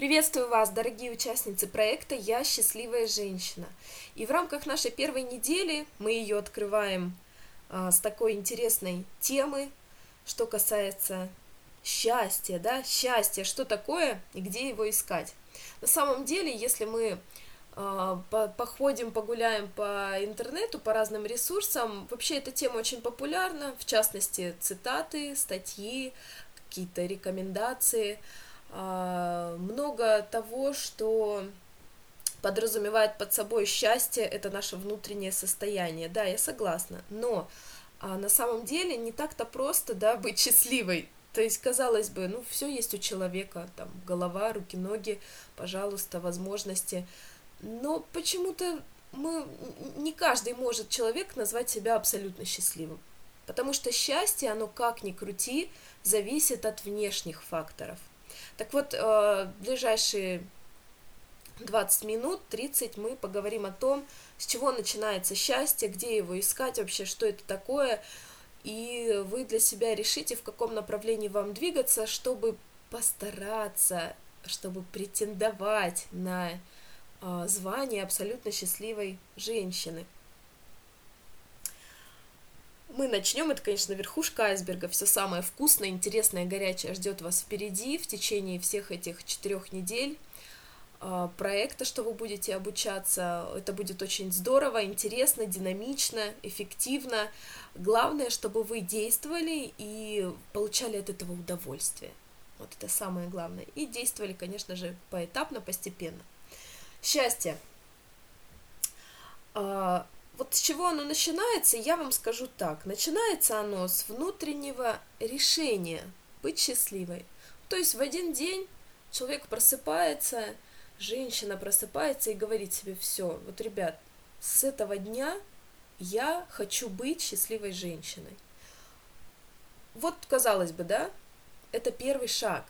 Приветствую вас, дорогие участницы проекта «Я счастливая женщина». И в рамках нашей первой недели мы ее открываем а, с такой интересной темы, что касается счастья, да, счастье, что такое и где его искать. На самом деле, если мы а, походим, погуляем по интернету, по разным ресурсам, вообще эта тема очень популярна, в частности, цитаты, статьи, какие-то рекомендации – много того, что подразумевает под собой счастье, это наше внутреннее состояние. Да, я согласна. Но а на самом деле не так-то просто, да, быть счастливой. То есть, казалось бы, ну, все есть у человека, там, голова, руки, ноги, пожалуйста, возможности. Но почему-то мы, не каждый может человек назвать себя абсолютно счастливым. Потому что счастье, оно как ни крути, зависит от внешних факторов. Так вот, э, ближайшие 20 минут, 30 мы поговорим о том, с чего начинается счастье, где его искать вообще, что это такое, и вы для себя решите, в каком направлении вам двигаться, чтобы постараться, чтобы претендовать на э, звание абсолютно счастливой женщины мы начнем. Это, конечно, верхушка айсберга. Все самое вкусное, интересное, горячее ждет вас впереди в течение всех этих четырех недель а, проекта, что вы будете обучаться. Это будет очень здорово, интересно, динамично, эффективно. Главное, чтобы вы действовали и получали от этого удовольствие. Вот это самое главное. И действовали, конечно же, поэтапно, постепенно. Счастье. Вот с чего оно начинается, я вам скажу так. Начинается оно с внутреннего решения быть счастливой. То есть в один день человек просыпается, женщина просыпается и говорит себе, все, вот, ребят, с этого дня я хочу быть счастливой женщиной. Вот, казалось бы, да, это первый шаг.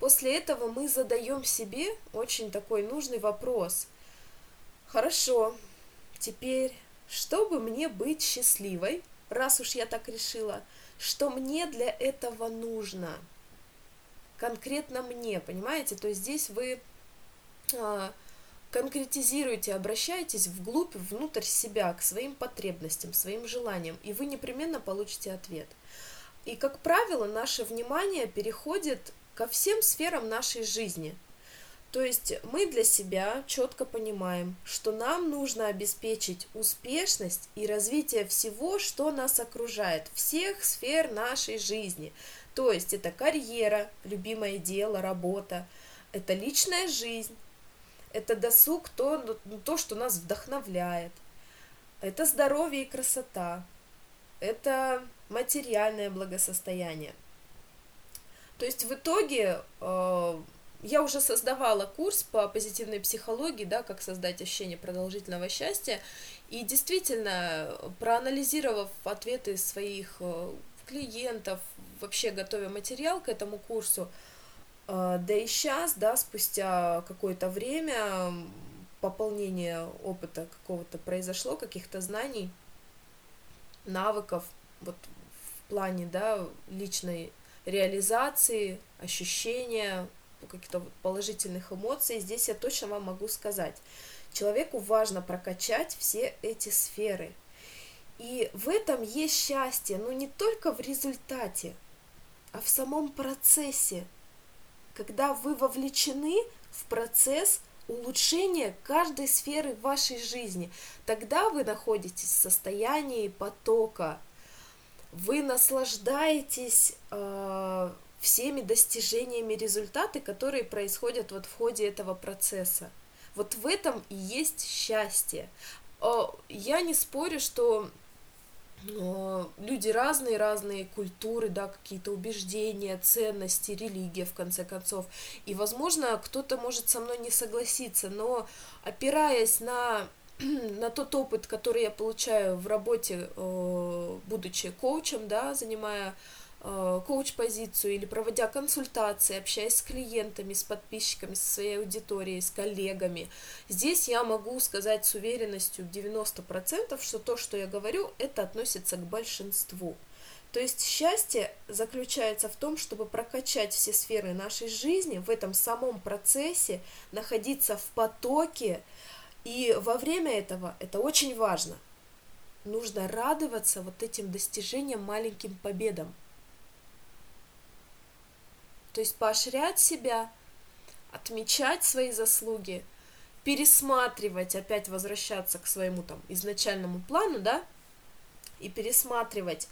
После этого мы задаем себе очень такой нужный вопрос. Хорошо, Теперь, чтобы мне быть счастливой, раз уж я так решила, что мне для этого нужно? Конкретно мне, понимаете? То есть здесь вы а, конкретизируете, обращаетесь вглубь, внутрь себя, к своим потребностям, своим желаниям, и вы непременно получите ответ. И, как правило, наше внимание переходит ко всем сферам нашей жизни – то есть мы для себя четко понимаем, что нам нужно обеспечить успешность и развитие всего, что нас окружает, всех сфер нашей жизни. То есть это карьера, любимое дело, работа, это личная жизнь, это досуг, то, ну, то что нас вдохновляет, это здоровье и красота, это материальное благосостояние. То есть в итоге э, я уже создавала курс по позитивной психологии, да, как создать ощущение продолжительного счастья, и действительно, проанализировав ответы своих э, клиентов, вообще готовя материал к этому курсу, э, да и сейчас, да, спустя какое-то время пополнение опыта какого-то произошло, каких-то знаний, навыков, вот в плане, да, личной реализации, ощущения, каких-то положительных эмоций, здесь я точно вам могу сказать. Человеку важно прокачать все эти сферы. И в этом есть счастье, но не только в результате, а в самом процессе. Когда вы вовлечены в процесс улучшения каждой сферы вашей жизни, тогда вы находитесь в состоянии потока, вы наслаждаетесь э, всеми достижениями результаты, которые происходят вот в ходе этого процесса. Вот в этом и есть счастье. Я не спорю, что люди разные, разные культуры, да, какие-то убеждения, ценности, религия, в конце концов. И, возможно, кто-то может со мной не согласиться, но опираясь на на тот опыт, который я получаю в работе, будучи коучем, да, занимая коуч-позицию или проводя консультации, общаясь с клиентами, с подписчиками, со своей аудиторией, с коллегами. Здесь я могу сказать с уверенностью 90%, что то, что я говорю, это относится к большинству. То есть счастье заключается в том, чтобы прокачать все сферы нашей жизни в этом самом процессе, находиться в потоке, и во время этого это очень важно. Нужно радоваться вот этим достижениям, маленьким победам. То есть поощрять себя, отмечать свои заслуги, пересматривать, опять возвращаться к своему там изначальному плану, да, и пересматривать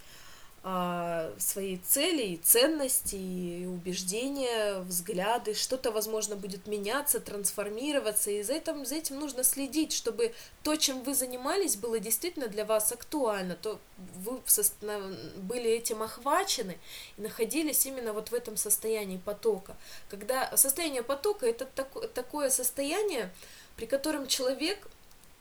свои цели и ценности, и убеждения, взгляды, что-то, возможно, будет меняться, трансформироваться, и за этим, за этим нужно следить, чтобы то, чем вы занимались, было действительно для вас актуально, то вы были этим охвачены и находились именно вот в этом состоянии потока. Когда состояние потока – это такое состояние, при котором человек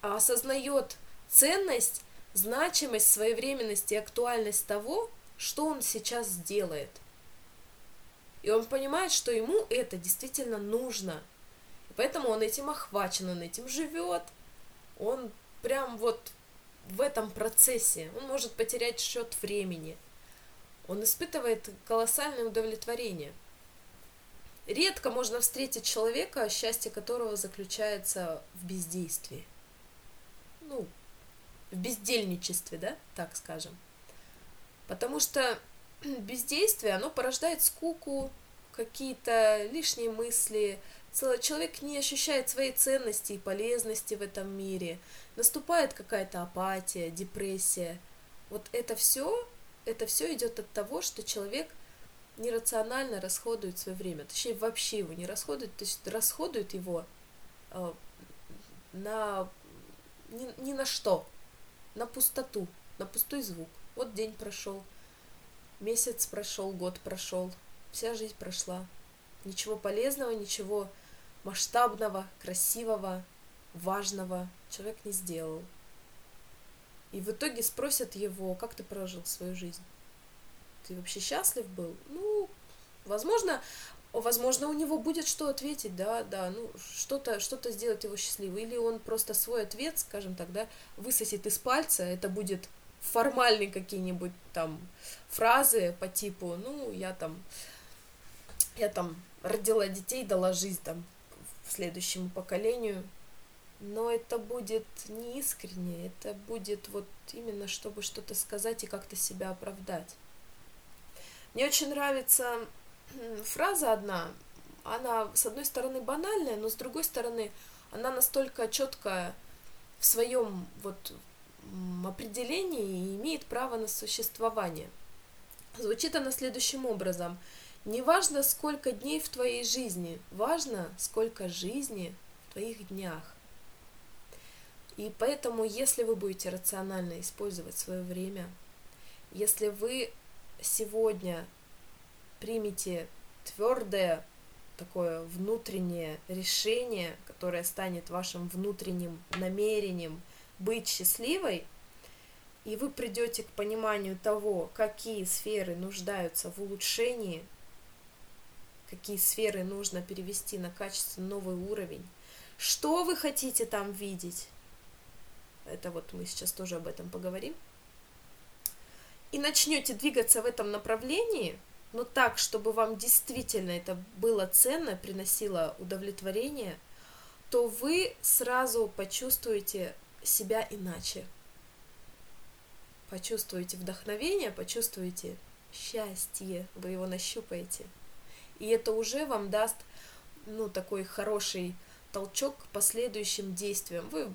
осознает ценность значимость, своевременность и актуальность того, что он сейчас сделает. И он понимает, что ему это действительно нужно. И поэтому он этим охвачен, он этим живет. Он прям вот в этом процессе. Он может потерять счет времени. Он испытывает колоссальное удовлетворение. Редко можно встретить человека, счастье которого заключается в бездействии. Ну, в бездельничестве, да, так скажем. Потому что бездействие, оно порождает скуку, какие-то лишние мысли, человек не ощущает своей ценности и полезности в этом мире, наступает какая-то апатия, депрессия. Вот это все, это все идет от того, что человек нерационально расходует свое время, точнее вообще его не расходует, то есть расходует его э, на ни, ни на что, на пустоту, на пустой звук. Вот день прошел, месяц прошел, год прошел, вся жизнь прошла. Ничего полезного, ничего масштабного, красивого, важного человек не сделал. И в итоге спросят его, как ты прожил свою жизнь? Ты вообще счастлив был? Ну, возможно, возможно, у него будет что ответить, да, да, ну, что-то что сделать его счастливым. Или он просто свой ответ, скажем так, да, высосет из пальца, это будет формальные какие-нибудь там фразы по типу, ну, я там, я там родила детей, дала жизнь там следующему поколению, но это будет не искренне, это будет вот именно чтобы что-то сказать и как-то себя оправдать. Мне очень нравится фраза одна, она с одной стороны банальная, но с другой стороны она настолько четкая в своем вот определении и имеет право на существование. Звучит она следующим образом. Не важно, сколько дней в твоей жизни, важно, сколько жизни в твоих днях. И поэтому, если вы будете рационально использовать свое время, если вы сегодня примете твердое такое внутреннее решение, которое станет вашим внутренним намерением быть счастливой, и вы придете к пониманию того, какие сферы нуждаются в улучшении, какие сферы нужно перевести на качественно новый уровень, что вы хотите там видеть. Это вот мы сейчас тоже об этом поговорим. И начнете двигаться в этом направлении – но так, чтобы вам действительно это было ценно, приносило удовлетворение, то вы сразу почувствуете себя иначе. Почувствуете вдохновение, почувствуете счастье, вы его нащупаете. И это уже вам даст, ну, такой хороший толчок к последующим действиям. Вы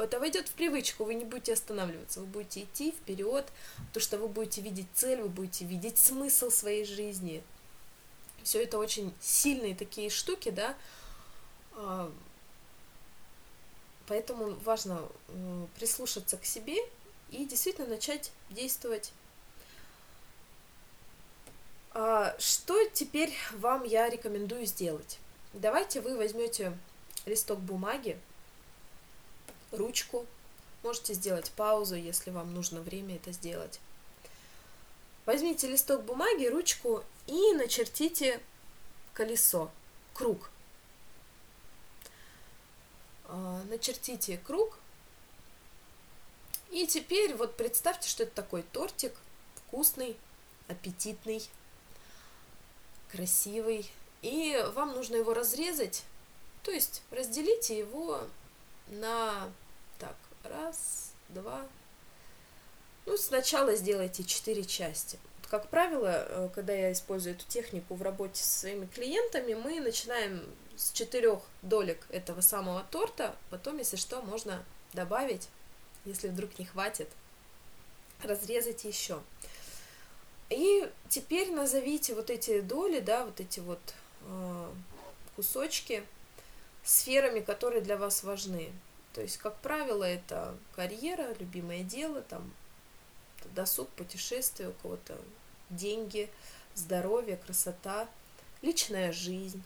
это войдет в привычку, вы не будете останавливаться, вы будете идти вперед, то что вы будете видеть цель, вы будете видеть смысл своей жизни. Все это очень сильные такие штуки, да, а, поэтому важно э, прислушаться к себе и действительно начать действовать. А, что теперь вам я рекомендую сделать? Давайте вы возьмете листок бумаги, ручку. Можете сделать паузу, если вам нужно время это сделать. Возьмите листок бумаги, ручку и начертите колесо, круг. А, начертите круг. И теперь вот представьте, что это такой тортик, вкусный, аппетитный, красивый. И вам нужно его разрезать, то есть разделите его на, раз, два, ну, сначала сделайте четыре части. Как правило, э, когда я использую эту технику в работе со своими клиентами, мы начинаем с четырех долек этого самого торта, потом, если что, можно добавить, если вдруг не хватит, разрезать еще. И теперь назовите вот эти доли, да, вот эти вот э, кусочки сферами, которые для вас важны. То есть, как правило, это карьера, любимое дело, там досуг, путешествие, у кого-то деньги, здоровье, красота, личная жизнь.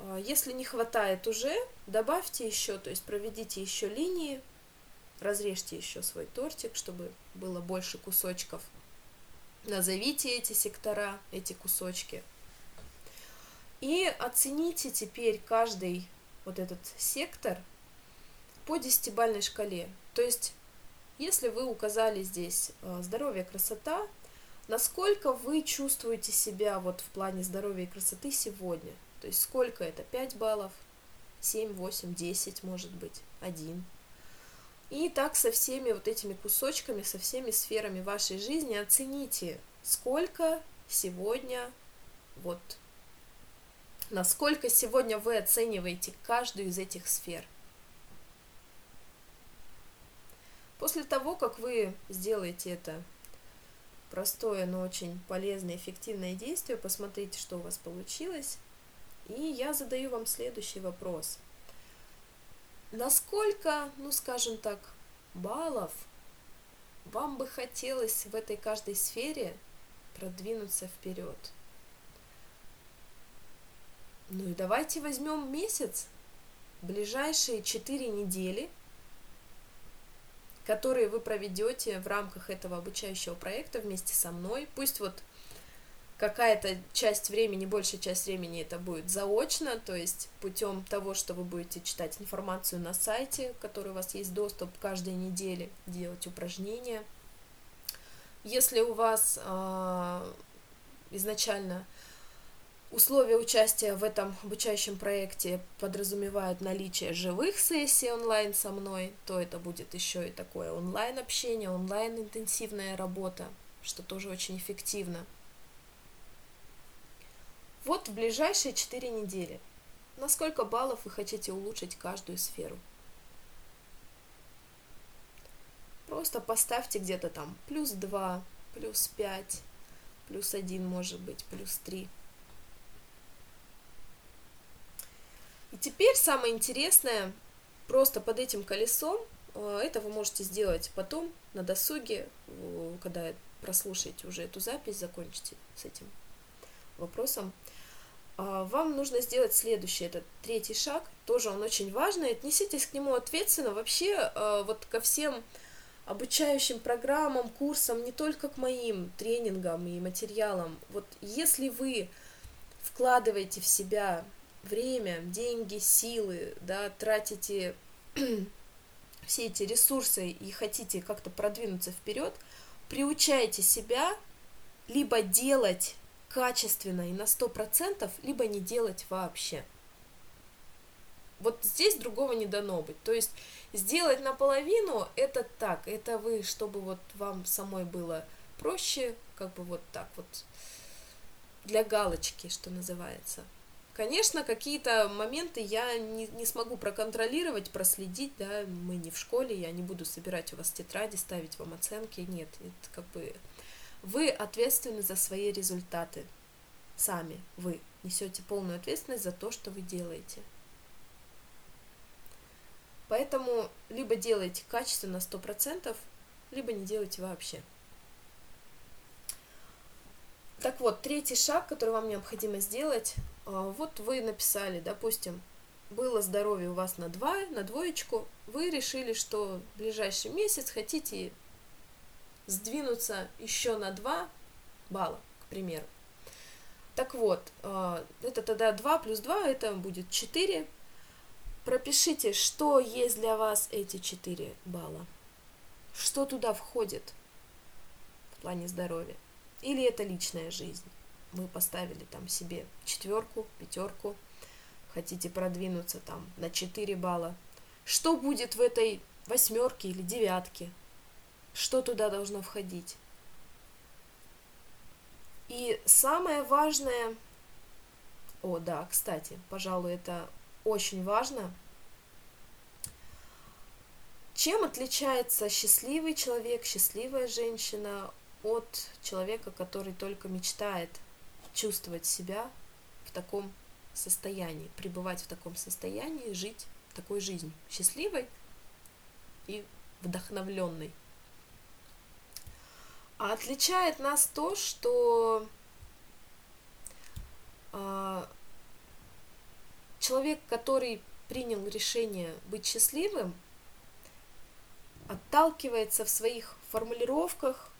А, если не хватает уже, добавьте еще, то есть проведите еще линии, разрежьте еще свой тортик, чтобы было больше кусочков. Назовите эти сектора, эти кусочки. И оцените теперь каждый вот этот сектор по десятибальной шкале. То есть если вы указали здесь э, здоровье, красота, насколько вы чувствуете себя вот в плане здоровья и красоты сегодня? То есть сколько это? 5 баллов, 7, 8, 10, может быть, 1. И так со всеми вот этими кусочками, со всеми сферами вашей жизни оцените, сколько сегодня вот насколько сегодня вы оцениваете каждую из этих сфер. После того, как вы сделаете это простое, но очень полезное, эффективное действие, посмотрите, что у вас получилось. И я задаю вам следующий вопрос. Насколько, ну скажем так, баллов вам бы хотелось в этой каждой сфере продвинуться вперед? Ну и давайте возьмем месяц, ближайшие четыре недели – которые вы проведете в рамках этого обучающего проекта вместе со мной. Пусть вот какая-то часть времени, большая часть времени это будет заочно, то есть путем того, что вы будете читать информацию на сайте, который у вас есть доступ каждой неделе, делать упражнения. Если у вас э, изначально Условия участия в этом обучающем проекте подразумевают наличие живых сессий онлайн со мной, то это будет еще и такое онлайн общение, онлайн интенсивная работа, что тоже очень эффективно. Вот в ближайшие 4 недели. На сколько баллов вы хотите улучшить каждую сферу? Просто поставьте где-то там плюс 2, плюс 5, плюс 1 может быть, плюс 3. И теперь самое интересное, просто под этим колесом, э, это вы можете сделать потом на досуге, когда прослушаете уже эту запись, закончите с этим вопросом. А, вам нужно сделать следующий, это третий шаг, тоже он очень важный, отнеситесь к нему ответственно, вообще э, вот ко всем обучающим программам, курсам, не только к моим тренингам и материалам. Вот если вы вкладываете в себя время, деньги, силы, да, тратите все эти ресурсы и хотите как-то продвинуться вперед, приучайте себя либо делать качественно и на сто процентов, либо не делать вообще. Вот здесь другого не дано быть. То есть сделать наполовину это так, это вы, чтобы вот вам самой было проще, как бы вот так вот для галочки, что называется. Конечно, какие-то моменты я не, не смогу проконтролировать, проследить, да, мы не в школе, я не буду собирать у вас тетради, ставить вам оценки, нет, это как бы вы ответственны за свои результаты, сами вы несете полную ответственность за то, что вы делаете. Поэтому либо делайте качественно 100%, либо не делайте вообще. Так вот, третий шаг, который вам необходимо сделать, вот вы написали, допустим, было здоровье у вас на 2, на двоечку, вы решили, что в ближайший месяц хотите сдвинуться еще на 2 балла, к примеру. Так вот, а, это тогда 2 плюс 2, это будет 4. Пропишите, что есть для вас эти 4 балла. Что туда входит в плане здоровья. Или это личная жизнь. Вы поставили там себе четверку, пятерку, хотите продвинуться там на 4 балла. Что будет в этой восьмерке или девятке? Что туда должно входить? И самое важное, о да, кстати, пожалуй, это очень важно, чем отличается счастливый человек, счастливая женщина от человека, который только мечтает чувствовать себя в таком состоянии, пребывать в таком состоянии, жить такой жизнью, счастливой и вдохновленной. А отличает нас то, что э, человек, который принял решение быть счастливым, отталкивается в своих формулировках,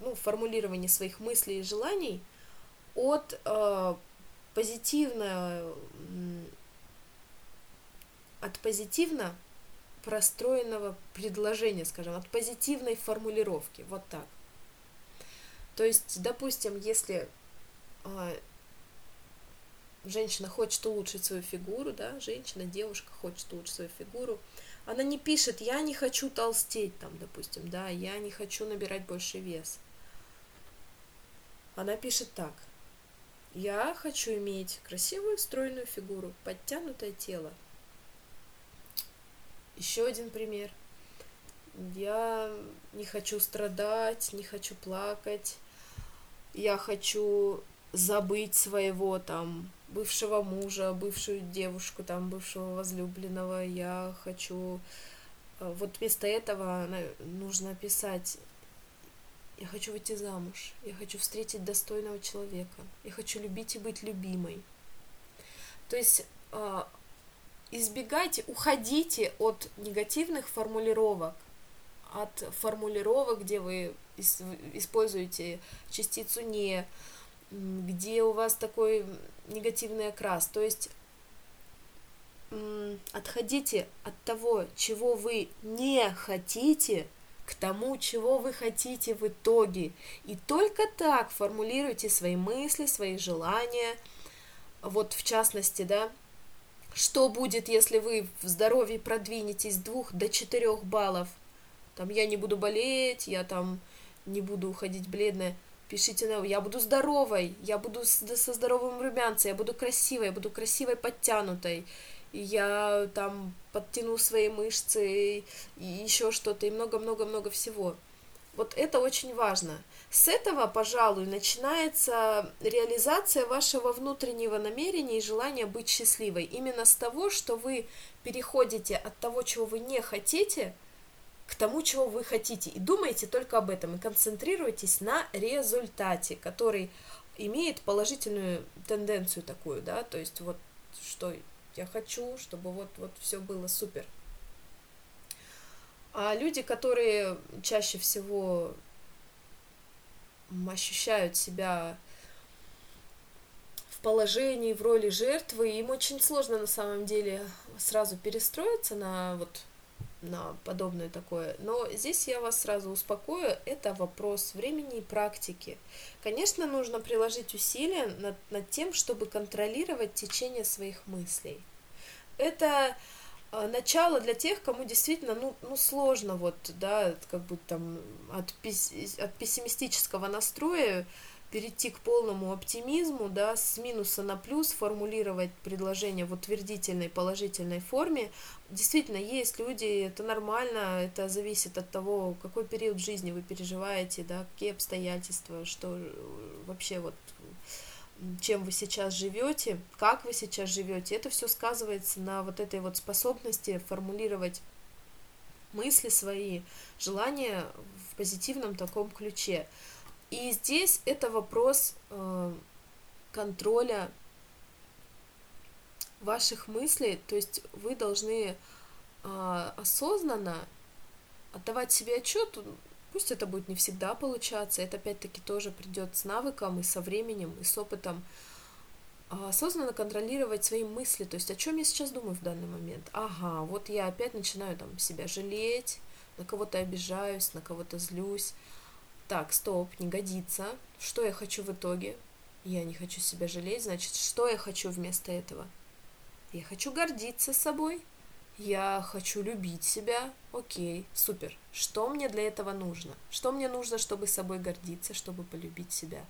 ну, формулировании своих мыслей и желаний от э, позитивно, от позитивно простроенного предложения, скажем, от позитивной формулировки, вот так. То есть, допустим, если э, женщина хочет улучшить свою фигуру, да, женщина, девушка хочет улучшить свою фигуру, она не пишет, я не хочу толстеть, там, допустим, да, я не хочу набирать больше вес. Она пишет так, я хочу иметь красивую стройную фигуру, подтянутое тело. Еще один пример. Я не хочу страдать, не хочу плакать. Я хочу забыть своего там бывшего мужа, бывшую девушку, там, бывшего возлюбленного, я хочу... Э, вот вместо этого нужно писать я хочу выйти замуж, я хочу встретить достойного человека, я хочу любить и быть любимой. То есть э, избегайте, уходите от негативных формулировок, от формулировок, где вы используете частицу не, где у вас такой негативный окрас. То есть отходите от того, чего вы не хотите, к тому, чего вы хотите в итоге. И только так формулируйте свои мысли, свои желания. Вот в частности, да, что будет, если вы в здоровье продвинетесь с двух до четырех баллов? Там я не буду болеть, я там не буду уходить бледная пишите на я буду здоровой, я буду со здоровым румянцем, я буду красивой, я буду красивой подтянутой, я там подтяну свои мышцы и еще что-то, и много-много-много всего. Вот это очень важно. С этого, пожалуй, начинается реализация вашего внутреннего намерения и желания быть счастливой. Именно с того, что вы переходите от того, чего вы не хотите, к тому, чего вы хотите. И думайте только об этом, и концентрируйтесь на результате, который имеет положительную тенденцию такую, да, то есть вот что я хочу, чтобы вот, вот все было супер. А люди, которые чаще всего ощущают себя в положении, в роли жертвы, им очень сложно на самом деле сразу перестроиться на вот на подобное такое. Но здесь я вас сразу успокою, это вопрос времени и практики. Конечно, нужно приложить усилия над, над тем, чтобы контролировать течение своих мыслей. Это э, начало для тех, кому действительно ну, ну сложно вот, да, как бы там от, от пессимистического настроя перейти к полному оптимизму, да, с минуса на плюс, формулировать предложение в утвердительной, положительной форме. Действительно, есть люди, это нормально, это зависит от того, какой период жизни вы переживаете, да, какие обстоятельства, что э, вообще вот чем вы сейчас живете, как вы сейчас живете, это все сказывается на вот этой вот способности формулировать мысли свои, желания в позитивном таком ключе. И здесь это вопрос э, контроля ваших мыслей, то есть вы должны э, осознанно отдавать себе отчет, пусть это будет не всегда получаться, это опять-таки тоже придет с навыком и со временем, и с опытом, э, осознанно контролировать свои мысли, то есть о чем я сейчас думаю в данный момент. Ага, вот я опять начинаю там себя жалеть, на кого-то обижаюсь, на кого-то злюсь, так, стоп, не годится, что я хочу в итоге? Я не хочу себя жалеть, значит, что я хочу вместо этого? Я хочу гордиться собой, я хочу любить себя, окей, супер. Что мне для этого нужно? Что мне нужно, чтобы собой гордиться, чтобы полюбить себя?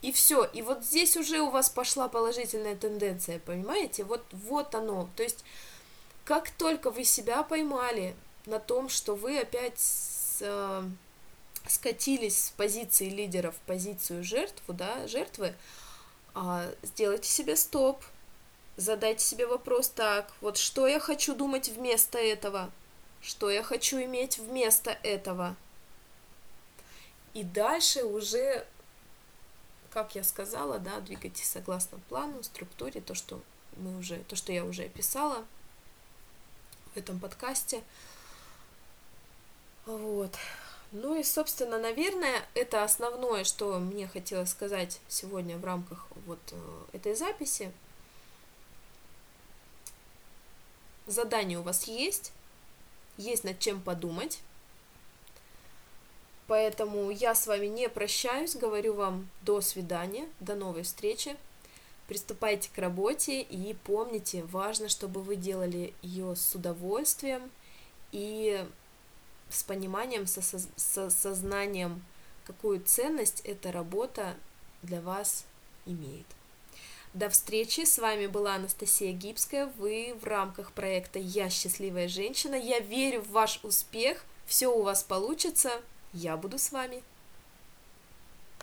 И все. И вот здесь уже у вас пошла положительная тенденция, понимаете? Вот, вот оно. То есть, как только вы себя поймали на том, что вы опять с, э, скатились с позиции лидера в позицию жертву, да, жертвы, э, сделайте себе стоп, задайте себе вопрос так, вот что я хочу думать вместо этого, что я хочу иметь вместо этого. И дальше уже, как я сказала, да, двигайтесь согласно плану, структуре, то, что мы уже, то, что я уже описала в этом подкасте. Вот. Ну и, собственно, наверное, это основное, что мне хотелось сказать сегодня в рамках вот э, этой записи. Задание у вас есть, есть над чем подумать. Поэтому я с вами не прощаюсь, говорю вам до свидания, до новой встречи. Приступайте к работе и помните, важно, чтобы вы делали ее с удовольствием и с пониманием, со, со сознанием, какую ценность эта работа для вас имеет. До встречи, с вами была Анастасия Гибская, вы в рамках проекта «Я счастливая женщина», я верю в ваш успех, все у вас получится, я буду с вами.